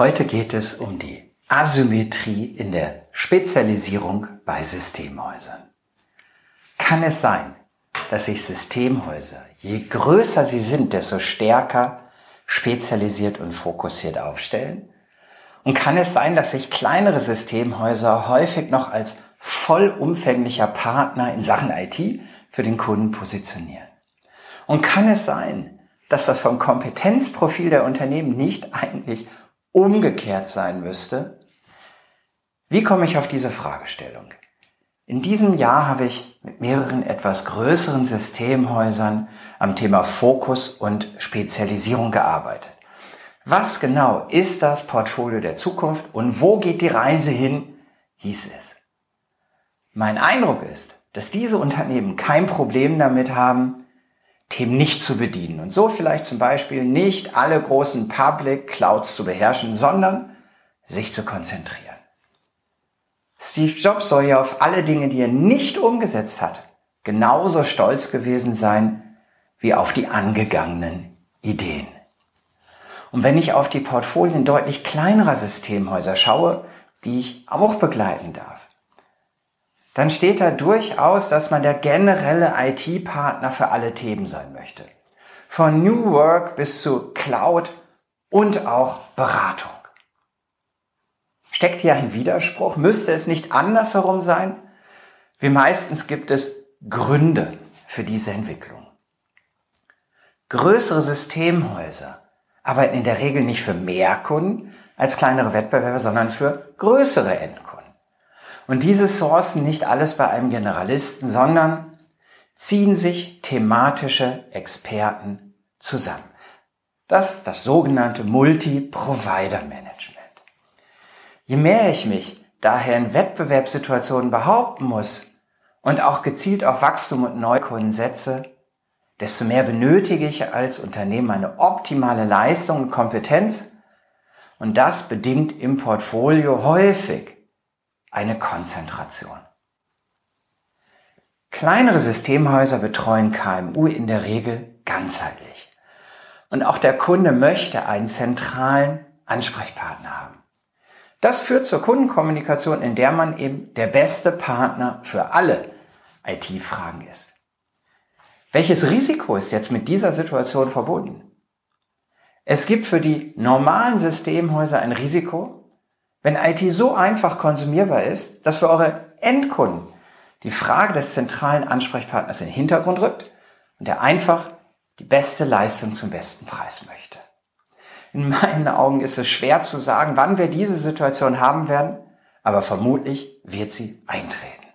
Heute geht es um die Asymmetrie in der Spezialisierung bei Systemhäusern. Kann es sein, dass sich Systemhäuser, je größer sie sind, desto stärker spezialisiert und fokussiert aufstellen? Und kann es sein, dass sich kleinere Systemhäuser häufig noch als vollumfänglicher Partner in Sachen IT für den Kunden positionieren? Und kann es sein, dass das vom Kompetenzprofil der Unternehmen nicht eigentlich umgekehrt sein müsste? Wie komme ich auf diese Fragestellung? In diesem Jahr habe ich mit mehreren etwas größeren Systemhäusern am Thema Fokus und Spezialisierung gearbeitet. Was genau ist das Portfolio der Zukunft und wo geht die Reise hin, hieß es. Mein Eindruck ist, dass diese Unternehmen kein Problem damit haben, Themen nicht zu bedienen und so vielleicht zum Beispiel nicht alle großen Public Clouds zu beherrschen, sondern sich zu konzentrieren. Steve Jobs soll ja auf alle Dinge, die er nicht umgesetzt hat, genauso stolz gewesen sein wie auf die angegangenen Ideen. Und wenn ich auf die Portfolien deutlich kleinerer Systemhäuser schaue, die ich auch begleiten darf, dann steht da durchaus, dass man der generelle IT-Partner für alle Themen sein möchte. Von New Work bis zu Cloud und auch Beratung. Steckt hier ein Widerspruch? Müsste es nicht andersherum sein? Wie meistens gibt es Gründe für diese Entwicklung. Größere Systemhäuser arbeiten in der Regel nicht für mehr Kunden als kleinere Wettbewerber, sondern für größere Endkunden. Und diese sourcen nicht alles bei einem Generalisten, sondern ziehen sich thematische Experten zusammen. Das das sogenannte Multi-Provider-Management. Je mehr ich mich daher in Wettbewerbssituationen behaupten muss und auch gezielt auf Wachstum und Neukunden setze, desto mehr benötige ich als Unternehmen eine optimale Leistung und Kompetenz und das bedingt im Portfolio häufig eine Konzentration. Kleinere Systemhäuser betreuen KMU in der Regel ganzheitlich. Und auch der Kunde möchte einen zentralen Ansprechpartner haben. Das führt zur Kundenkommunikation, in der man eben der beste Partner für alle IT-Fragen ist. Welches Risiko ist jetzt mit dieser Situation verbunden? Es gibt für die normalen Systemhäuser ein Risiko, wenn IT so einfach konsumierbar ist, dass für eure Endkunden die Frage des zentralen Ansprechpartners in den Hintergrund rückt und der einfach die beste Leistung zum besten Preis möchte. In meinen Augen ist es schwer zu sagen, wann wir diese Situation haben werden, aber vermutlich wird sie eintreten.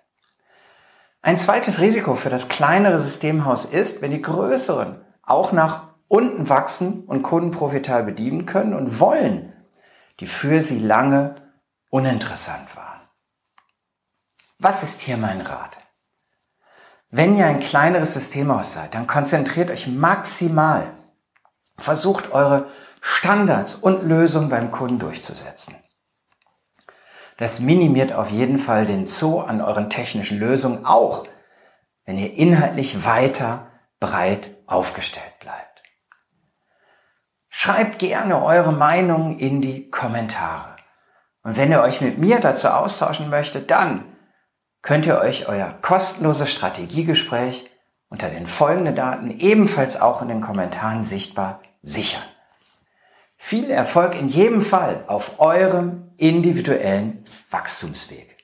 Ein zweites Risiko für das kleinere Systemhaus ist, wenn die größeren auch nach unten wachsen und Kunden profitabel bedienen können und wollen, die für sie lange uninteressant waren. Was ist hier mein Rat? Wenn ihr ein kleineres Systemhaus seid, dann konzentriert euch maximal. Versucht eure Standards und Lösungen beim Kunden durchzusetzen. Das minimiert auf jeden Fall den Zoo an euren technischen Lösungen, auch wenn ihr inhaltlich weiter breit aufgestellt bleibt. Schreibt gerne eure Meinung in die Kommentare. Und wenn ihr euch mit mir dazu austauschen möchtet, dann könnt ihr euch euer kostenloses Strategiegespräch unter den folgenden Daten ebenfalls auch in den Kommentaren sichtbar sichern. Viel Erfolg in jedem Fall auf eurem individuellen Wachstumsweg.